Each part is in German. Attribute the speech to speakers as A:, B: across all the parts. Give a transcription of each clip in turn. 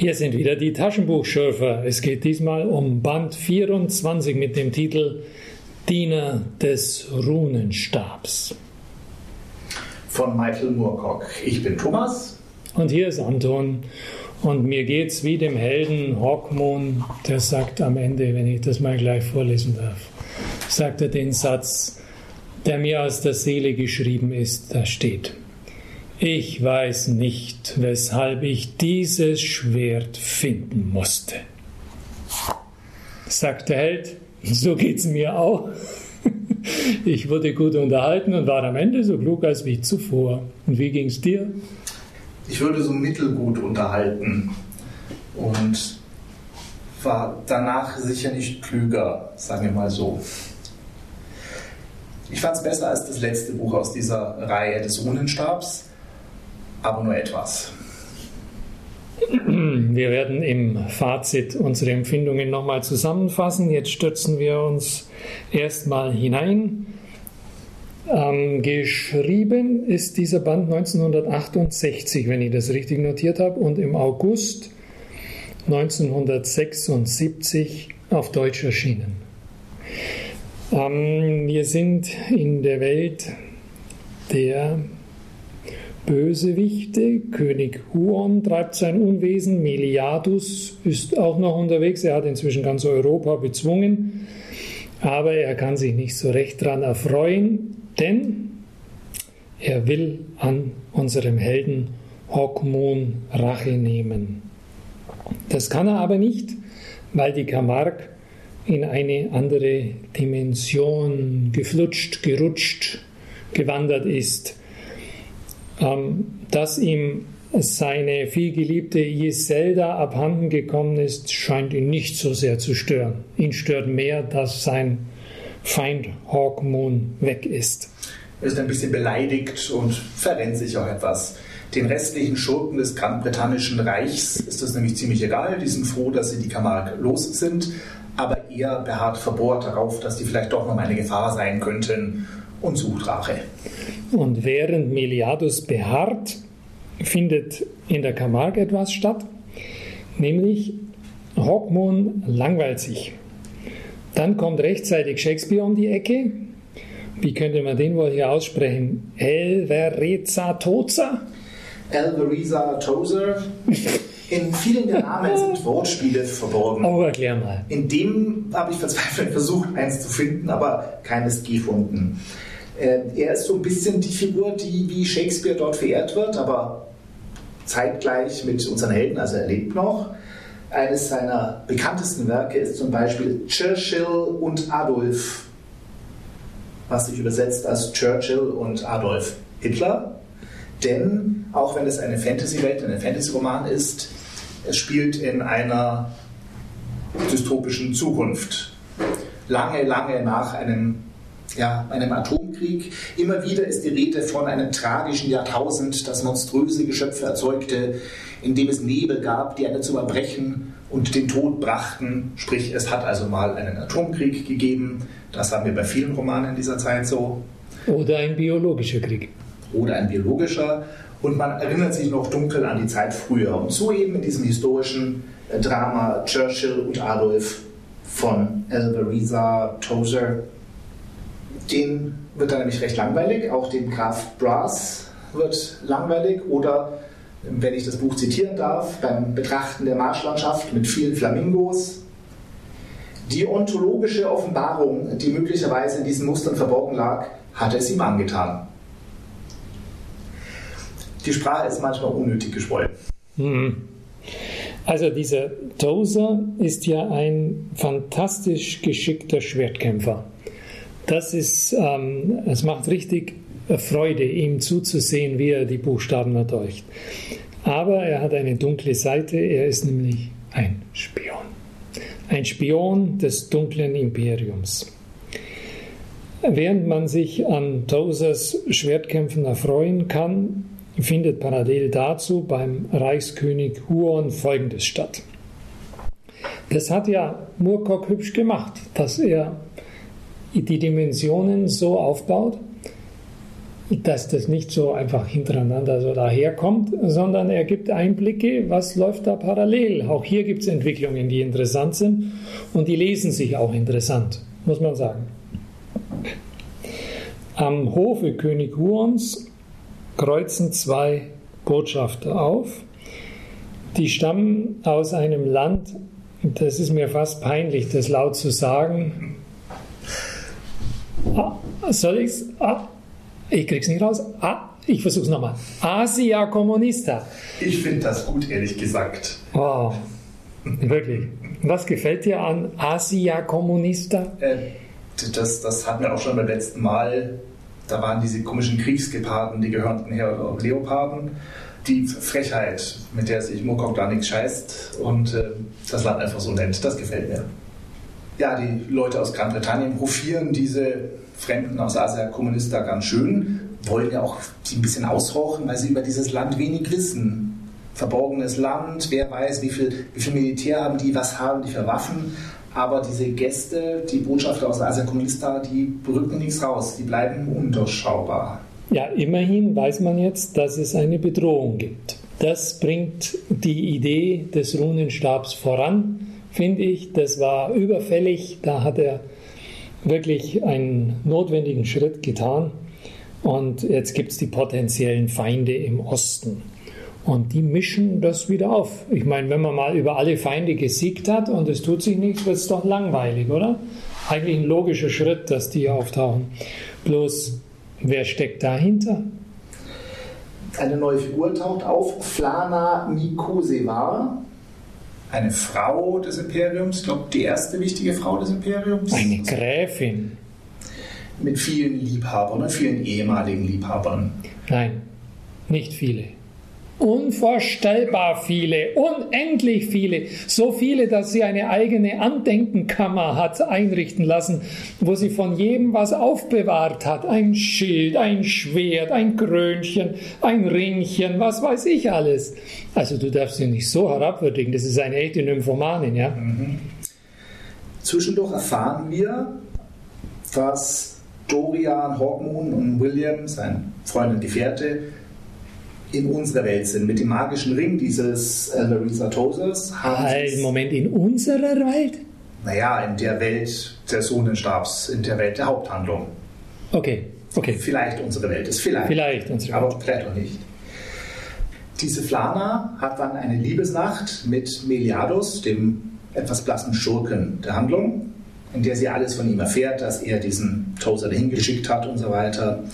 A: Hier sind wieder die Taschenbuchschürfer. Es geht diesmal um Band 24 mit dem Titel Diener des Runenstabs.
B: Von Michael Moorcock. Ich bin Thomas.
A: Und hier ist Anton. Und mir geht's wie dem Helden Hawkmoon, der sagt am Ende, wenn ich das mal gleich vorlesen darf, sagt er den Satz, der mir aus der Seele geschrieben ist, da steht. Ich weiß nicht, weshalb ich dieses Schwert finden musste. Sagt der Held, so geht's mir auch. Ich wurde gut unterhalten und war am Ende so klug als wie zuvor. Und wie ging's dir?
B: Ich wurde so mittelgut unterhalten und war danach sicher nicht klüger, sagen wir mal so. Ich fand es besser als das letzte Buch aus dieser Reihe des Runenstabs aber nur etwas.
A: Wir werden im Fazit unsere Empfindungen nochmal zusammenfassen. Jetzt stürzen wir uns erstmal hinein. Ähm, geschrieben ist dieser Band 1968, wenn ich das richtig notiert habe, und im August 1976 auf Deutsch erschienen. Ähm, wir sind in der Welt der Bösewichte. König Huon treibt sein Unwesen. Meliadus ist auch noch unterwegs. Er hat inzwischen ganz Europa bezwungen. Aber er kann sich nicht so recht daran erfreuen, denn er will an unserem Helden Hawkmoon Rache nehmen. Das kann er aber nicht, weil die Camargue in eine andere Dimension geflutscht, gerutscht, gewandert ist dass ihm seine vielgeliebte Iselda abhanden gekommen ist, scheint ihn nicht so sehr zu stören. Ihn stört mehr, dass sein Feind Hawkmoon weg ist.
B: Er ist ein bisschen beleidigt und verrennt sich auch etwas. Den restlichen Schurken des Britannischen Reichs ist das nämlich ziemlich egal. Die sind froh, dass sie die Camargue los sind, aber er beharrt verbohrt darauf, dass die vielleicht doch noch mal eine Gefahr sein könnten und sucht Rache.
A: Und während Meliadus beharrt, findet in der Camargue etwas statt, nämlich Hawkmoon langweilt sich. Dann kommt rechtzeitig Shakespeare um die Ecke. Wie könnte man den wohl hier aussprechen? Elvereza Toza?
B: Elvereza Tozer. In vielen der Namen sind Wortspiele verborgen.
A: Oh, erklär mal.
B: In dem habe ich verzweifelt versucht, eins zu finden, aber keines gefunden. Äh, er ist so ein bisschen die Figur, die wie Shakespeare dort verehrt wird, aber zeitgleich mit unseren Helden, also er lebt noch. Eines seiner bekanntesten Werke ist zum Beispiel Churchill und Adolf, was sich übersetzt als Churchill und Adolf Hitler. Denn auch wenn es eine Fantasy-Welt, ein Fantasy-Roman ist, es spielt in einer dystopischen Zukunft. Lange, lange nach einem ja, einem Atomkrieg. Immer wieder ist die Rede von einem tragischen Jahrtausend, das monströse Geschöpfe erzeugte, in dem es Nebel gab, die eine zu erbrechen und den Tod brachten. Sprich, es hat also mal einen Atomkrieg gegeben. Das haben wir bei vielen Romanen dieser Zeit so.
A: Oder ein biologischer Krieg.
B: Oder ein biologischer. Und man erinnert sich noch dunkel an die Zeit früher. Und so eben in diesem historischen äh, Drama Churchill und Adolf von Elveriza Tozer den wird dann nämlich recht langweilig, auch dem Graf Brass wird langweilig oder, wenn ich das Buch zitieren darf, beim Betrachten der Marschlandschaft mit vielen Flamingos. Die ontologische Offenbarung, die möglicherweise in diesen Mustern verborgen lag, hat es ihm angetan. Die Sprache ist manchmal unnötig geschwollen.
A: Hm. Also dieser Tozer ist ja ein fantastisch geschickter Schwertkämpfer. Das ist, ähm, es macht richtig Freude, ihm zuzusehen, wie er die Buchstaben erdeucht. Aber er hat eine dunkle Seite, er ist nämlich ein Spion. Ein Spion des dunklen Imperiums. Während man sich an Tozers Schwertkämpfen erfreuen kann, findet parallel dazu beim Reichskönig Huon Folgendes statt. Das hat ja Murkock hübsch gemacht, dass er die Dimensionen so aufbaut, dass das nicht so einfach hintereinander so daherkommt, sondern er gibt Einblicke, was läuft da parallel. Auch hier gibt es Entwicklungen, die interessant sind und die lesen sich auch interessant, muss man sagen. Am Hofe König Huons kreuzen zwei Botschafter auf. Die stammen aus einem Land, das ist mir fast peinlich, das laut zu sagen. Ah, soll ich's? Ah, ich krieg's nicht raus. Ah, ich versuch's nochmal. Asia Kommunista.
B: Ich finde das gut, ehrlich gesagt.
A: Oh, wirklich. Was gefällt dir an Asia Kommunista?
B: Äh, das, das hatten wir auch schon beim letzten Mal. Da waren diese komischen Kriegsgeparden, die gehörten her Leoparden. Die Frechheit, mit der sich Mokok da nichts scheißt und äh, das Land einfach so nennt, das gefällt mir. Ja, die Leute aus Großbritannien profieren diese Fremden aus Asia Kommunist da ganz schön, wollen ja auch sie ein bisschen aushorchen, weil sie über dieses Land wenig wissen. Verborgenes Land, wer weiß, wie viel, wie viel Militär haben die, was haben die für Waffen. Aber diese Gäste, die Botschafter aus Asia Kommunista, die rücken nichts raus, die bleiben undurchschaubar.
A: Ja, immerhin weiß man jetzt, dass es eine Bedrohung gibt. Das bringt die Idee des Runenstabs voran, finde ich. Das war überfällig. Da hat er wirklich einen notwendigen Schritt getan. Und jetzt gibt es die potenziellen Feinde im Osten. Und die mischen das wieder auf. Ich meine, wenn man mal über alle Feinde gesiegt hat und es tut sich nichts, wird es doch langweilig, oder? Eigentlich ein logischer Schritt, dass die auftauchen. Bloß, wer steckt dahinter?
B: Eine neue Figur taucht auf, Flana Mikoseva eine Frau des Imperiums, ich glaube die erste wichtige Frau des Imperiums.
A: Eine Gräfin.
B: Mit vielen Liebhabern, vielen ehemaligen Liebhabern.
A: Nein, nicht viele. Unvorstellbar viele, unendlich viele, so viele, dass sie eine eigene Andenkenkammer hat einrichten lassen, wo sie von jedem was aufbewahrt hat. Ein Schild, ein Schwert, ein Krönchen, ein Ringchen, was weiß ich alles. Also du darfst sie nicht so herabwürdigen, das ist eine echte Nymphomanin, ja. Mhm.
B: Zwischendurch erfahren wir, dass Dorian Hawkmoon und William, sein Freund und Gefährte, in unserer Welt sind. Mit dem magischen Ring dieses äh, Larissa
A: haben halt, Moment, in unserer Welt?
B: Naja, in der Welt des Sohnenstabs, in der Welt der Haupthandlung.
A: Okay, okay.
B: Vielleicht unsere Welt ist, vielleicht.
A: Vielleicht unsere
B: Welt. Aber vielleicht auch nicht. Diese Flana hat dann eine Liebesnacht mit Meliados, dem etwas blassen Schurken der Handlung, in der sie alles von ihm erfährt, dass er diesen Tozer dahin geschickt hat und so weiter.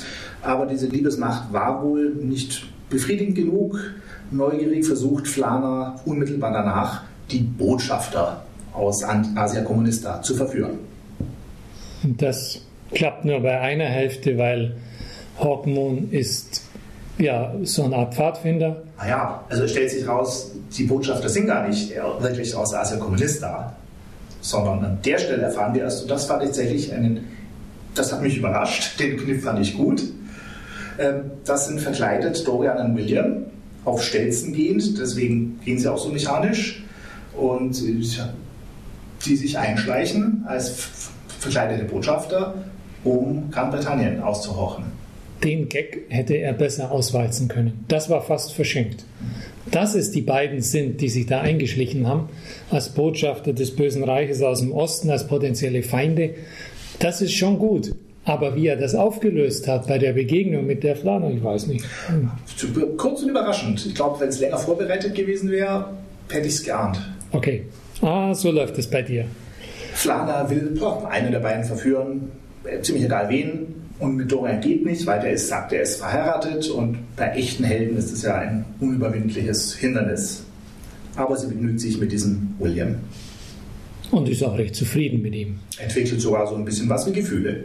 B: Aber diese Liebesnacht war wohl nicht Befriedigend genug, neugierig versucht Flana unmittelbar danach, die Botschafter aus Asia Kommunista zu verführen.
A: Das klappt nur bei einer Hälfte, weil Hawkmoon ist ja so eine Art Pfadfinder.
B: Naja, also es stellt sich raus, die Botschafter sind gar nicht wirklich aus Asia Kommunista, sondern an der Stelle erfahren wir erst, und das ich tatsächlich einen, das hat mich überrascht, den Kniff fand ich gut, das sind verkleidet Dorian und William, auf Stelzen gehend, deswegen gehen sie auch so mechanisch. Und die sich einschleichen als verkleidete Botschafter, um Großbritannien auszuhorchen.
A: Den Gag hätte er besser auswalzen können. Das war fast verschenkt. Dass es die beiden sind, die sich da eingeschlichen haben, als Botschafter des Bösen Reiches aus dem Osten, als potenzielle Feinde, das ist schon gut. Aber wie er das aufgelöst hat bei der Begegnung mit der Flana, ich weiß nicht.
B: Kurz und überraschend. Ich glaube, wenn es länger vorbereitet gewesen wäre, hätte ich es geahnt.
A: Okay. Ah, so läuft es bei dir.
B: Flana will einen der beiden verführen, äh, ziemlich egal wen. Und mit Dorian geht nicht, weil der ist, sagt, er ist verheiratet und bei echten Helden ist es ja ein unüberwindliches Hindernis. Aber sie begnügt sich mit diesem William.
A: Und ist auch recht zufrieden mit ihm.
B: Entwickelt sogar so ein bisschen was wie Gefühle.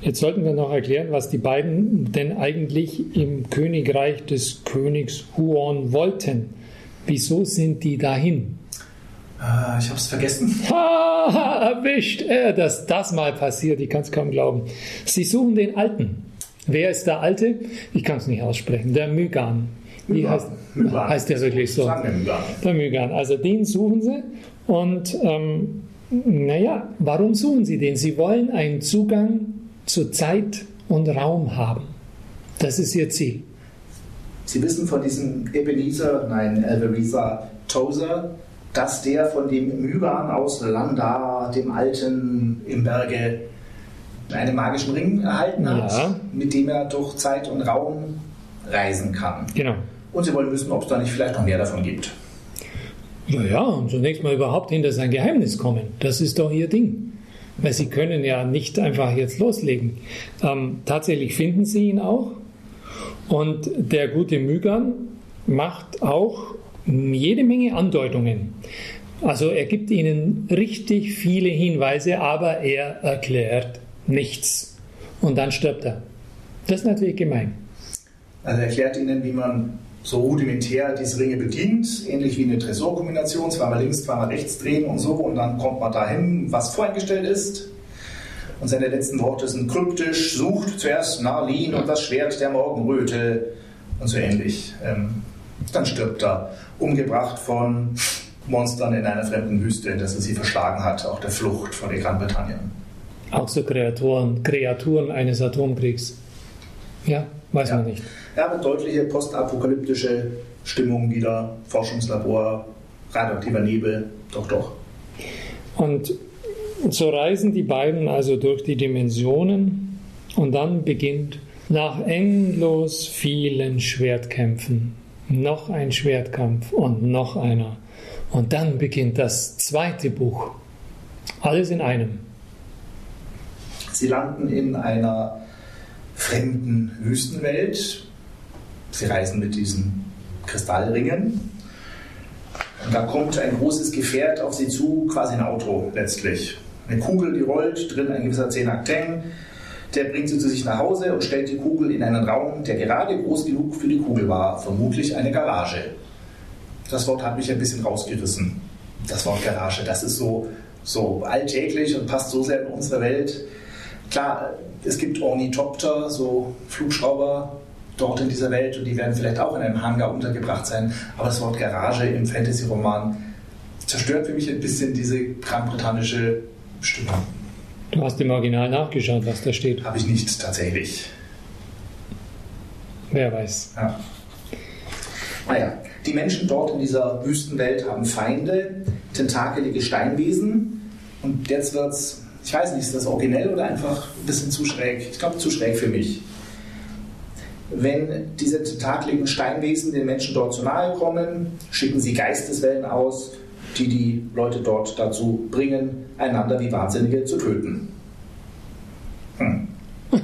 A: Jetzt sollten wir noch erklären, was die beiden denn eigentlich im Königreich des Königs Huon wollten. Wieso sind die dahin?
B: Äh, ich habe es vergessen.
A: Ha, erwischt, äh, dass das mal passiert. Ich kann es kaum glauben. Sie suchen den Alten. Wer ist der Alte? Ich kann es nicht aussprechen. Der Mygan. Wie heißt, heißt der wirklich so? Der Mygan. Also den suchen sie und ähm, naja, warum suchen sie den? Sie wollen einen Zugang zu Zeit und Raum haben. Das ist ihr Ziel.
B: Sie wissen von diesem Ebenezer, nein, Ebenezer Tozer, dass der von dem Mygan aus Landa, dem Alten im Berge, einen magischen Ring erhalten hat, ja. mit dem er durch Zeit und Raum reisen kann.
A: Genau.
B: Und Sie wollen wissen, ob es da nicht vielleicht noch mehr davon gibt.
A: Ja, ja, und zunächst mal überhaupt hinter sein Geheimnis kommen. Das ist doch Ihr Ding. Weil Sie können ja nicht einfach jetzt loslegen. Ähm, tatsächlich finden Sie ihn auch. Und der gute Mygan macht auch jede Menge Andeutungen. Also er gibt ihnen richtig viele Hinweise, aber er erklärt nichts. Und dann stirbt er. Das ist natürlich gemein.
B: Also er erklärt ihnen, wie man so rudimentär diese Ringe bedient, ähnlich wie eine Tresorkombination, zweimal links, zweimal rechts drehen und so, und dann kommt man dahin, was voreingestellt ist. Und seine letzten Worte sind kryptisch, sucht zuerst Narlin und das Schwert der Morgenröte und so ähnlich. Ähm, dann stirbt er, umgebracht von Monstern in einer fremden Wüste, der er sie verschlagen hat, auch der Flucht von der Großbritannien.
A: Auch so Kreaturen, Kreaturen eines Atomkriegs. Ja, weiß ja. man nicht.
B: Ja, eine deutliche postapokalyptische Stimmung wieder, Forschungslabor, radioaktiver Nebel, doch, doch.
A: Und so reisen die beiden also durch die Dimensionen und dann beginnt nach endlos vielen Schwertkämpfen noch ein Schwertkampf und noch einer. Und dann beginnt das zweite Buch. Alles in einem.
B: Sie landen in einer fremden Wüstenwelt. Sie reisen mit diesen Kristallringen. Und da kommt ein großes Gefährt auf sie zu, quasi ein Auto letztlich. Eine Kugel, die rollt, drin ein gewisser Zenakteng. Der bringt sie zu sich nach Hause und stellt die Kugel in einen Raum, der gerade groß genug für die Kugel war, vermutlich eine Garage. Das Wort hat mich ein bisschen rausgerissen. Das Wort Garage, das ist so, so alltäglich und passt so sehr in unsere Welt. Klar, es gibt Ornithopter, so Flugschrauber dort in dieser Welt und die werden vielleicht auch in einem Hangar untergebracht sein. Aber das Wort Garage im Fantasy-Roman zerstört für mich ein bisschen diese großbritannische Stimmung.
A: Du hast im Original nachgeschaut, was da steht.
B: Habe ich nicht tatsächlich.
A: Wer weiß.
B: Ja. Naja, die Menschen dort in dieser Wüstenwelt haben Feinde, tentakelige Steinwesen. Und jetzt wird es, ich weiß nicht, ist das originell oder einfach ein bisschen zu schräg? Ich glaube, zu schräg für mich. Wenn diese tentakeligen Steinwesen den Menschen dort zu nahe kommen, schicken sie Geisteswellen aus, die die Leute dort dazu bringen, einander wie Wahnsinnige zu töten. Hm.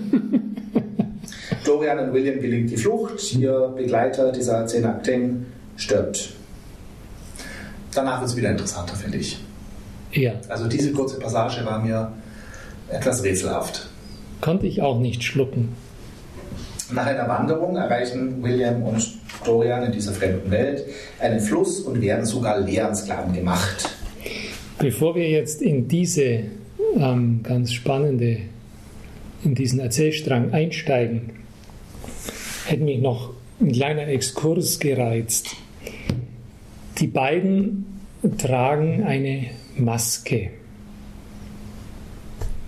B: Dorian und William gelingt die Flucht, ihr Begleiter, dieser Zenakteng, stirbt. Danach wird es wieder interessanter, finde ich.
A: Ja.
B: Also diese kurze Passage war mir etwas rätselhaft.
A: Konnte ich auch nicht schlucken.
B: Nach einer Wanderung erreichen William und Dorian in dieser fremden Welt einen Fluss und werden sogar Lehrensklaven gemacht.
A: Bevor wir jetzt in diese ähm, ganz spannende, in diesen Erzählstrang einsteigen, hätte mich noch ein kleiner Exkurs gereizt. Die beiden tragen eine Maske.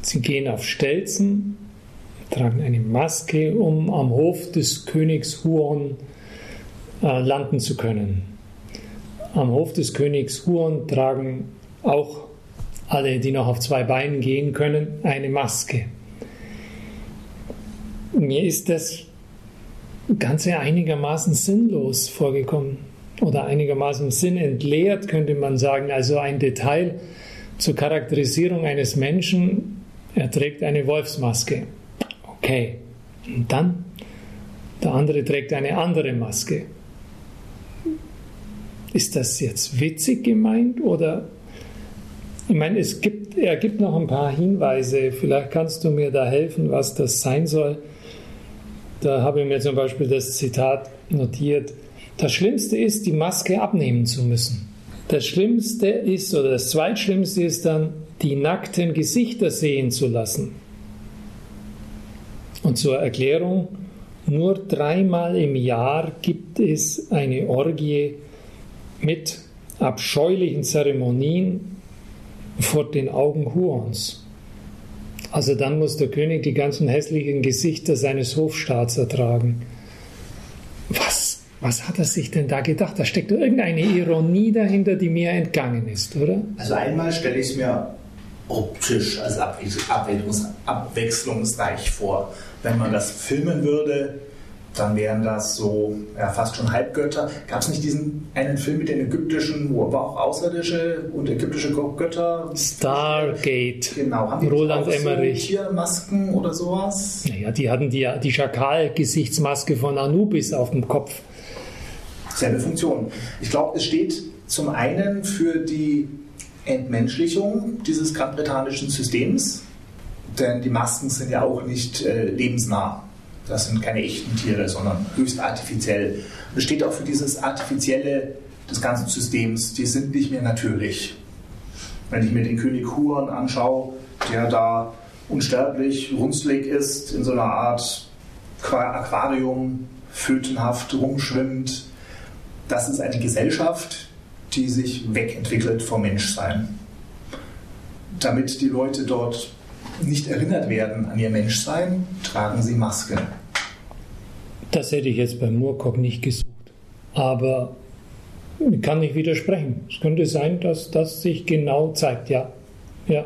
A: Sie gehen auf Stelzen, tragen eine Maske, um am Hof des Königs Huon äh, landen zu können. Am Hof des Königs Huon tragen auch alle, die noch auf zwei Beinen gehen können, eine Maske. Mir ist das Ganze einigermaßen sinnlos vorgekommen oder einigermaßen sinnentleert, könnte man sagen. Also ein Detail zur Charakterisierung eines Menschen, er trägt eine Wolfsmaske. Okay. Und dann, der andere trägt eine andere Maske. Ist das jetzt witzig gemeint oder ich meine, es gibt, er gibt noch ein paar Hinweise. Vielleicht kannst du mir da helfen, was das sein soll. Da habe ich mir zum Beispiel das Zitat notiert. Das Schlimmste ist, die Maske abnehmen zu müssen. Das Schlimmste ist, oder das Zweitschlimmste ist dann, die nackten Gesichter sehen zu lassen. Und zur Erklärung, nur dreimal im Jahr gibt es eine Orgie mit abscheulichen Zeremonien vor den Augen Huons. Also dann muss der König die ganzen hässlichen Gesichter seines Hofstaats ertragen. Was, was hat er sich denn da gedacht? Da steckt irgendeine Ironie dahinter, die mir entgangen ist, oder?
B: Also einmal stelle ich es mir optisch als abwechslungsreich vor. Wenn man das filmen würde, dann wären das so ja, fast schon Halbgötter. Gab es nicht diesen einen Film mit den ägyptischen, wo aber auch außerirdische und ägyptische Götter?
A: Stargate.
B: Genau. Haben die
A: Roland auch Emmerich.
B: So Tiermasken oder sowas?
A: Naja, die hatten die, die Schakal-Gesichtsmaske von Anubis auf dem Kopf.
B: Selbe Funktion. Ich glaube, es steht zum einen für die Entmenschlichung dieses grandbritannischen Systems, denn die Masken sind ja auch nicht äh, lebensnah. Das sind keine echten Tiere, sondern höchst artifiziell. Es steht auch für dieses Artifizielle des ganzen Systems, die sind nicht mehr natürlich. Wenn ich mir den König Huon anschaue, der da unsterblich, runzlig ist, in so einer Art Aquarium fötenhaft rumschwimmt, das ist eine Gesellschaft, die sich wegentwickelt vom Menschsein. Damit die Leute dort nicht erinnert werden an ihr Menschsein, tragen sie Masken.
A: Das hätte ich jetzt bei Moorcock nicht gesucht. Aber ich kann nicht widersprechen. Es könnte sein, dass das sich genau zeigt. Ja, ja,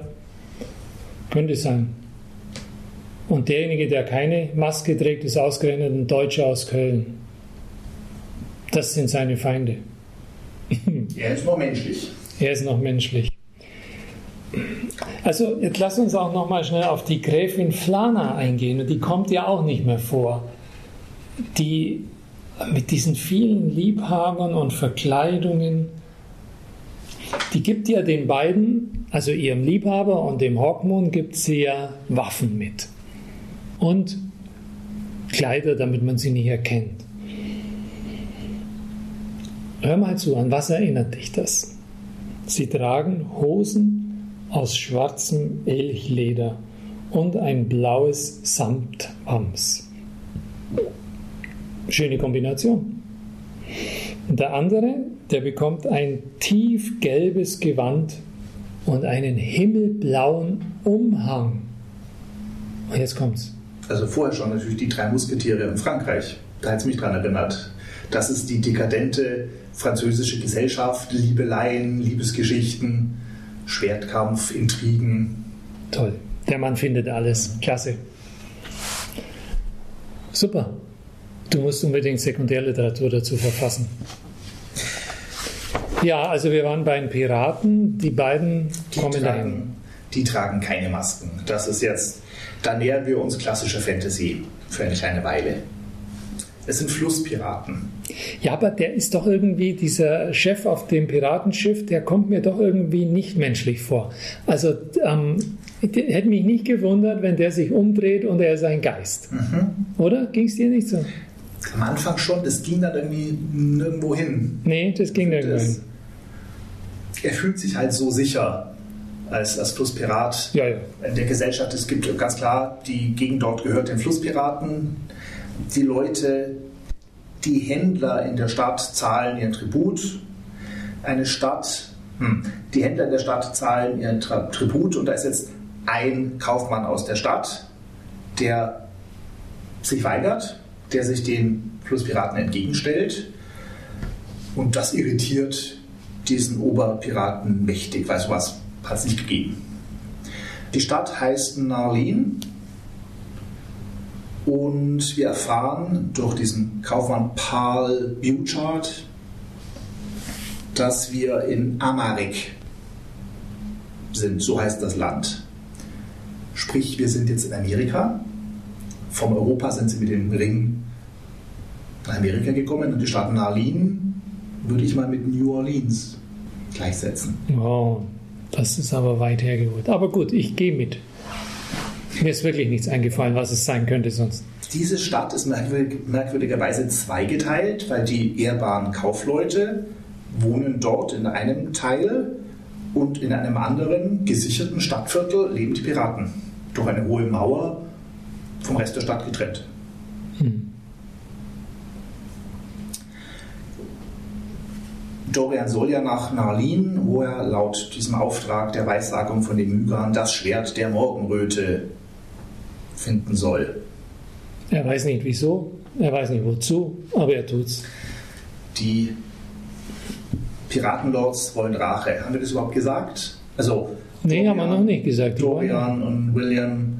A: könnte sein. Und derjenige, der keine Maske trägt, ist ausgerechnet ein Deutscher aus Köln. Das sind seine Feinde.
B: Er ist noch menschlich.
A: Er ist noch menschlich. Also jetzt lass uns auch noch mal schnell auf die Gräfin Flana eingehen. Und die kommt ja auch nicht mehr vor die mit diesen vielen Liebhabern und Verkleidungen, die gibt ja den beiden, also ihrem Liebhaber und dem Hawkmoon, gibt sie ja Waffen mit. Und Kleider, damit man sie nicht erkennt. Hör mal zu, an was erinnert dich das? Sie tragen Hosen aus schwarzem Elchleder und ein blaues Samtwams. Schöne Kombination. Der andere, der bekommt ein tiefgelbes Gewand und einen himmelblauen Umhang. Und jetzt kommt's.
B: Also vorher schon natürlich die drei Musketiere in Frankreich. Da hat es mich dran erinnert. Das ist die dekadente französische Gesellschaft, Liebeleien, Liebesgeschichten, Schwertkampf, Intrigen.
A: Toll. Der Mann findet alles. Klasse. Super. Du musst unbedingt Sekundärliteratur dazu verfassen. Ja, also wir waren bei den Piraten. Die beiden
B: die kommen tragen, dahin. Die tragen keine Masken. Das ist jetzt, da nähern wir uns klassischer Fantasy für eine kleine Weile. Es sind Flusspiraten.
A: Ja, aber der ist doch irgendwie, dieser Chef auf dem Piratenschiff, der kommt mir doch irgendwie nicht menschlich vor. Also ähm, hätte mich nicht gewundert, wenn der sich umdreht und er ist ein Geist. Mhm. Oder? Ging es dir nicht so?
B: Am Anfang schon, das ging dann irgendwie nirgendwo hin.
A: Nee, das ging nirgendwo hin.
B: Er fühlt sich halt so sicher als, als Flusspirat
A: ja, ja.
B: in der Gesellschaft. Es gibt ganz klar, die Gegend dort gehört den Flusspiraten. Die Leute, die Händler in der Stadt zahlen ihren Tribut. Eine Stadt, hm, die Händler in der Stadt zahlen ihren Tribut und da ist jetzt ein Kaufmann aus der Stadt, der sich weigert, der sich den Flusspiraten entgegenstellt. Und das irritiert diesen Oberpiraten mächtig, weil sowas hat es nicht gegeben. Die Stadt heißt Narlin und wir erfahren durch diesen Kaufmann Paul Butchart, dass wir in Amalek sind, so heißt das Land. Sprich, wir sind jetzt in Amerika. Vom Europa sind sie mit dem Ring nach Amerika gekommen und die Stadt Narlin würde ich mal mit New Orleans gleichsetzen.
A: Wow, das ist aber weit hergeholt. Aber gut, ich gehe mit. Mir ist wirklich nichts eingefallen, was es sein könnte sonst.
B: Diese Stadt ist merkwürdigerweise zweigeteilt, weil die ehrbaren Kaufleute wohnen dort in einem Teil und in einem anderen gesicherten Stadtviertel leben die Piraten. Durch eine hohe Mauer vom Rest der Stadt getrennt. Hm. Dorian soll ja nach Narlin, wo er laut diesem Auftrag der Weissagung von den Mygan das Schwert der Morgenröte finden soll.
A: Er weiß nicht wieso, er weiß nicht wozu, aber er tut's.
B: Die Piratenlords wollen Rache. Haben wir das überhaupt gesagt? Also
A: Nee, haben wir noch nicht gesagt.
B: Dorian und William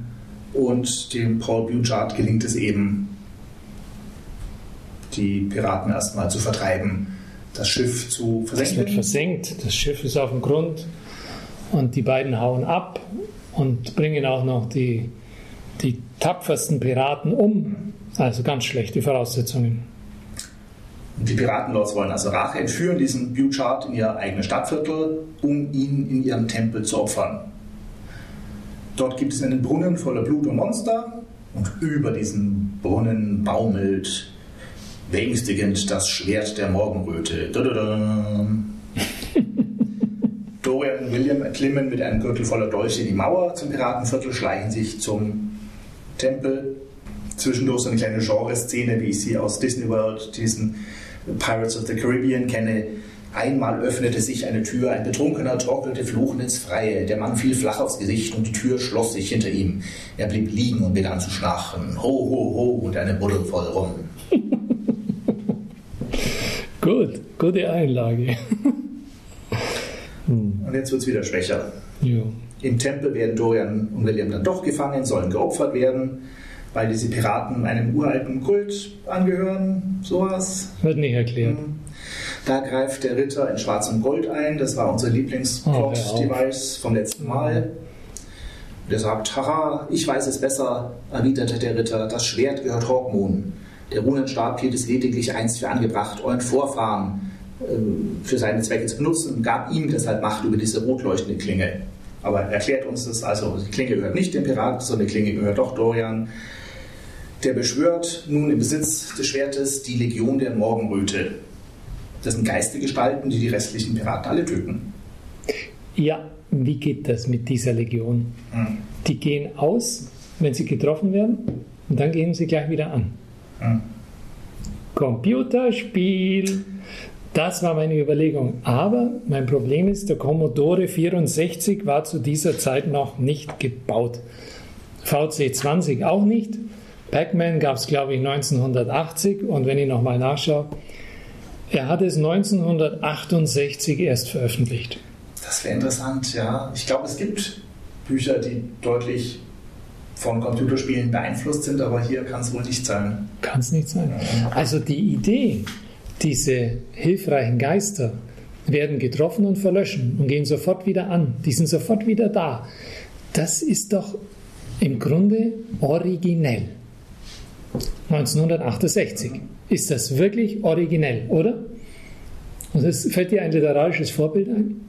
B: und dem Paul Butchart gelingt es eben, die Piraten erstmal zu vertreiben, das Schiff zu
A: Es wird
B: versenken.
A: versenkt, das Schiff ist auf dem Grund und die beiden hauen ab und bringen auch noch die, die tapfersten Piraten um. Also ganz schlechte Voraussetzungen.
B: Die Piratenlords wollen also Rache entführen, diesen Butchart in ihr eigenes Stadtviertel, um ihn in ihrem Tempel zu opfern. Dort gibt es einen Brunnen voller Blut und Monster und über diesen Brunnen baumelt beängstigend das Schwert der Morgenröte. Dorian und William erklimmen mit einem Gürtel voller Dolche die Mauer zum Piratenviertel, schleichen sich zum Tempel. Zwischendurch so eine kleine Genreszene, wie ich sie aus Disney World, diesen Pirates of the Caribbean kenne. Einmal öffnete sich eine Tür, ein Betrunkener torkelte fluchend ins Freie. Der Mann fiel flach aufs Gesicht und die Tür schloss sich hinter ihm. Er blieb liegen und begann zu schnarchen. Ho, ho, ho und eine Buddel voll rum.
A: Gut, gute Einlage.
B: Und jetzt wird es wieder schwächer.
A: jo.
B: Im Tempel werden Dorian und William dann doch gefangen, sollen geopfert werden, weil diese Piraten einem uralten Kult angehören. Sowas.
A: Wird nicht erklärt.
B: Da greift der Ritter in Schwarz und Gold ein. Das war unser
A: Oh,
B: Lieblingsplot-Device vom letzten Mal. Der sagt, haha, ich weiß es besser, erwiderte der Ritter, das Schwert gehört Hawkmoon. Der Runenstab hielt es lediglich einst für angebracht, euren Vorfahren ähm, für seine Zwecke zu benutzen und gab ihm deshalb Macht über diese rot leuchtende Klinge. Aber er erklärt uns das, also die Klinge gehört nicht dem Piraten, sondern die Klinge gehört doch Dorian. Der beschwört nun im Besitz des Schwertes die Legion der Morgenröte. Das sind Geistergestalten, die die restlichen Piraten alle töten.
A: Ja, wie geht das mit dieser Legion?
B: Hm.
A: Die gehen aus, wenn sie getroffen werden, und dann gehen sie gleich wieder an.
B: Hm.
A: Computerspiel. Das war meine Überlegung. Aber mein Problem ist, der Commodore 64 war zu dieser Zeit noch nicht gebaut. VC 20 auch nicht. Pac-Man gab es, glaube ich, 1980. Und wenn ich nochmal nachschaue, er hat es 1968 erst veröffentlicht.
B: Das wäre interessant, ja. Ich glaube, es gibt Bücher, die deutlich von Computerspielen beeinflusst sind, aber hier kann es wohl nicht sein.
A: Kann es nicht sein. Also die Idee, diese hilfreichen Geister werden getroffen und verlöschen und gehen sofort wieder an. Die sind sofort wieder da. Das ist doch im Grunde originell. 1968. Ist das wirklich originell, oder? Und es fällt dir ein literarisches Vorbild ein?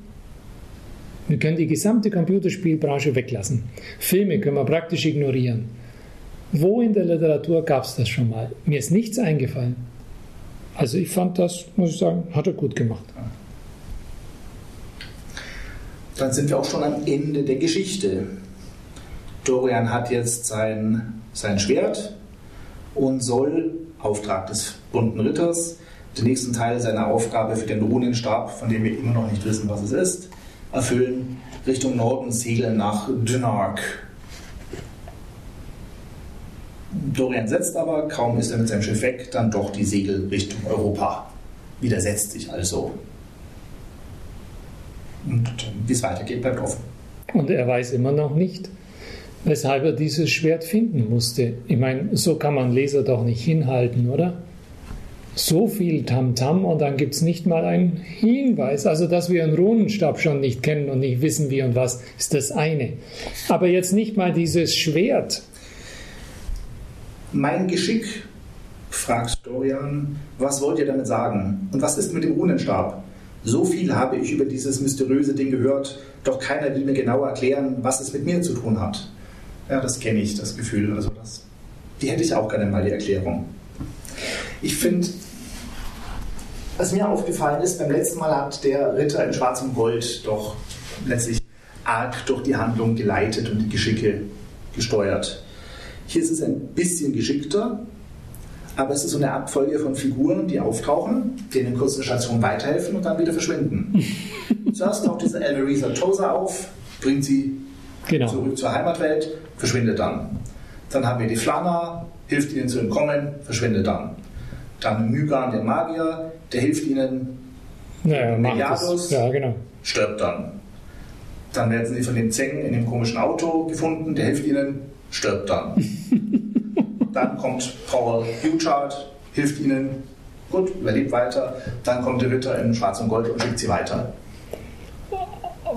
A: Wir können die gesamte Computerspielbranche weglassen. Filme können wir praktisch ignorieren. Wo in der Literatur gab es das schon mal? Mir ist nichts eingefallen. Also ich fand das, muss ich sagen, hat er gut gemacht.
B: Dann sind wir auch schon am Ende der Geschichte. Dorian hat jetzt sein, sein Schwert und soll, Auftrag des bunten Ritters, den nächsten Teil seiner Aufgabe für den Runenstab, von dem wir immer noch nicht wissen, was es ist, erfüllen, Richtung Norden segeln nach Dynark. Dorian setzt aber, kaum ist er mit seinem Schiff weg, dann doch die Segel Richtung Europa. Widersetzt sich also. Und wie es weitergeht, bleibt offen.
A: Und er weiß immer noch nicht, weshalb er dieses Schwert finden musste. Ich meine, so kann man Leser doch nicht hinhalten, oder? So viel Tamtam und dann gibt es nicht mal einen Hinweis. Also, dass wir einen Runenstab schon nicht kennen und nicht wissen, wie und was, ist das eine. Aber jetzt nicht mal dieses Schwert.
B: Mein Geschick, fragt Dorian, was wollt ihr damit sagen? Und was ist mit dem Runenstab? So viel habe ich über dieses mysteriöse Ding gehört, doch keiner will mir genau erklären, was es mit mir zu tun hat. Ja, das kenne ich, das Gefühl. Also die hätte ich auch gerne mal, die Erklärung. Ich finde, was mir aufgefallen ist, beim letzten Mal hat der Ritter in schwarzem Gold doch letztlich arg durch die Handlung geleitet und die Geschicke gesteuert. Hier ist es ein bisschen geschickter, aber es ist so eine Abfolge von Figuren, die auftauchen, denen in kurzen Stationen weiterhelfen und dann wieder verschwinden. Zuerst taucht diese Elmerisa Tosa auf, bringt sie
A: Genau.
B: zurück zur Heimatwelt, verschwindet dann. Dann haben wir die Flana, hilft ihnen zu entkommen, verschwindet dann. Dann Mygan, der Magier, der hilft ihnen,
A: Naja, das. Ja, genau.
B: stirbt dann. Dann werden sie von dem Zeng in dem komischen Auto gefunden, der hilft ihnen, stirbt dann. dann kommt Paul Butchart, hilft ihnen, gut, überlebt weiter. Dann kommt der Ritter in Schwarz und Gold und schickt sie weiter.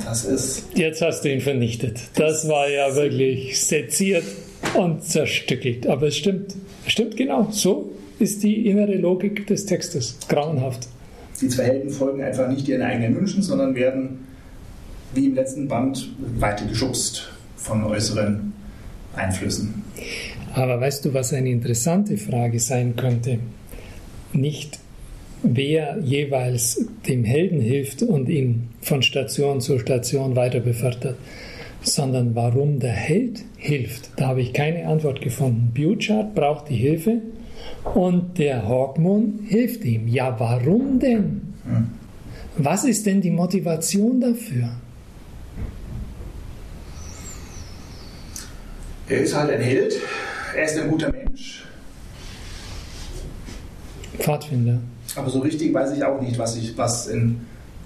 B: Das ist,
A: Jetzt hast du ihn vernichtet. Das war ja wirklich seziert und zerstückelt. Aber es stimmt. Es stimmt genau. So ist die innere Logik des Textes. Grauenhaft.
B: die zwei Helden folgen einfach nicht ihren eigenen Wünschen, sondern werden, wie im letzten Band, weitergeschubst von äußeren Einflüssen.
A: Aber weißt du, was eine interessante Frage sein könnte? Nicht wer jeweils dem Helden hilft und ihn von Station zu Station weiter befördert, sondern warum der Held hilft. Da habe ich keine Antwort gefunden. Butchart braucht die Hilfe und der Hawkmoon hilft ihm. Ja, warum denn? Was ist denn die Motivation dafür?
B: Er ist halt ein Held, er ist ein guter Mensch,
A: Pfadfinder.
B: aber so richtig weiß ich auch nicht, was, ich, was in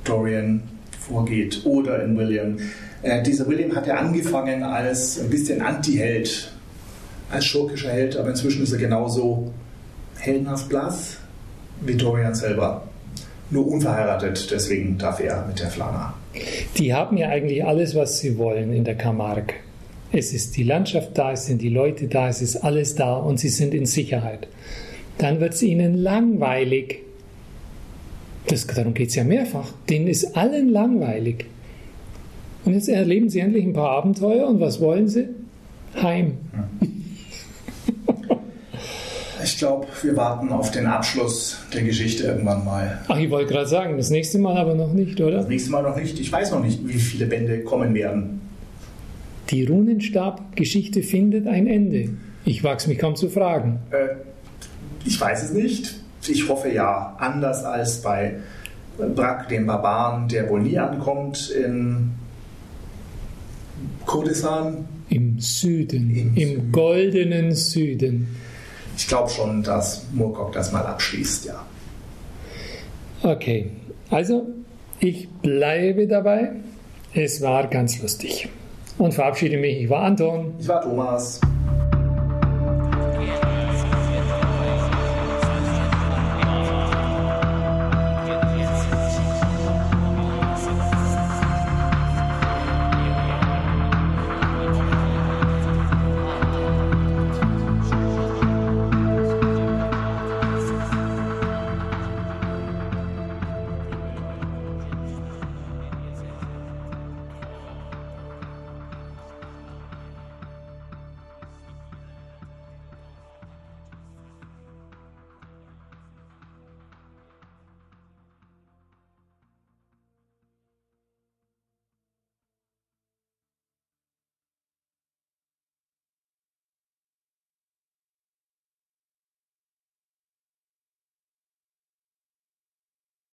B: Dorian vorgeht oder in William. Äh, dieser William hat ja angefangen als ein bisschen Anti-Held, als schurkischer Held, aber inzwischen ist er genauso heldenhaft blass wie Dorian selber. Nur unverheiratet, deswegen darf er mit der Flana.
A: Die haben ja eigentlich alles, was sie wollen in der Camargue. Es ist die Landschaft da, es sind die Leute da, es ist alles da und sie sind in Sicherheit. Dann wird es ihnen langweilig. Das, darum geht es ja mehrfach. Denen ist allen langweilig. Und jetzt erleben sie endlich ein paar Abenteuer und was wollen sie? Heim.
B: Ich glaube, wir warten auf den Abschluss der Geschichte irgendwann mal.
A: Ach, ich wollte gerade sagen, das nächste Mal aber noch nicht, oder?
B: Das nächste Mal noch nicht. Ich weiß noch nicht, wie viele Bände kommen werden.
A: Die Runenstab-Geschichte findet ein Ende. Ich wag's mich kaum zu fragen.
B: Äh, ich weiß es nicht. Ich hoffe ja. Anders als bei Brack, dem Barbaren, der wohl nie ankommt in Kurdistan.
A: Im Süden,
B: Im
A: im,
B: Süden.
A: goldenen Süden.
B: Ich glaube schon, dass Murkock das mal abschließt, ja.
A: Okay, also ich bleibe dabei. Es war ganz lustig. Und verabschiede mich. Ich war Anton.
B: Ich war Thomas.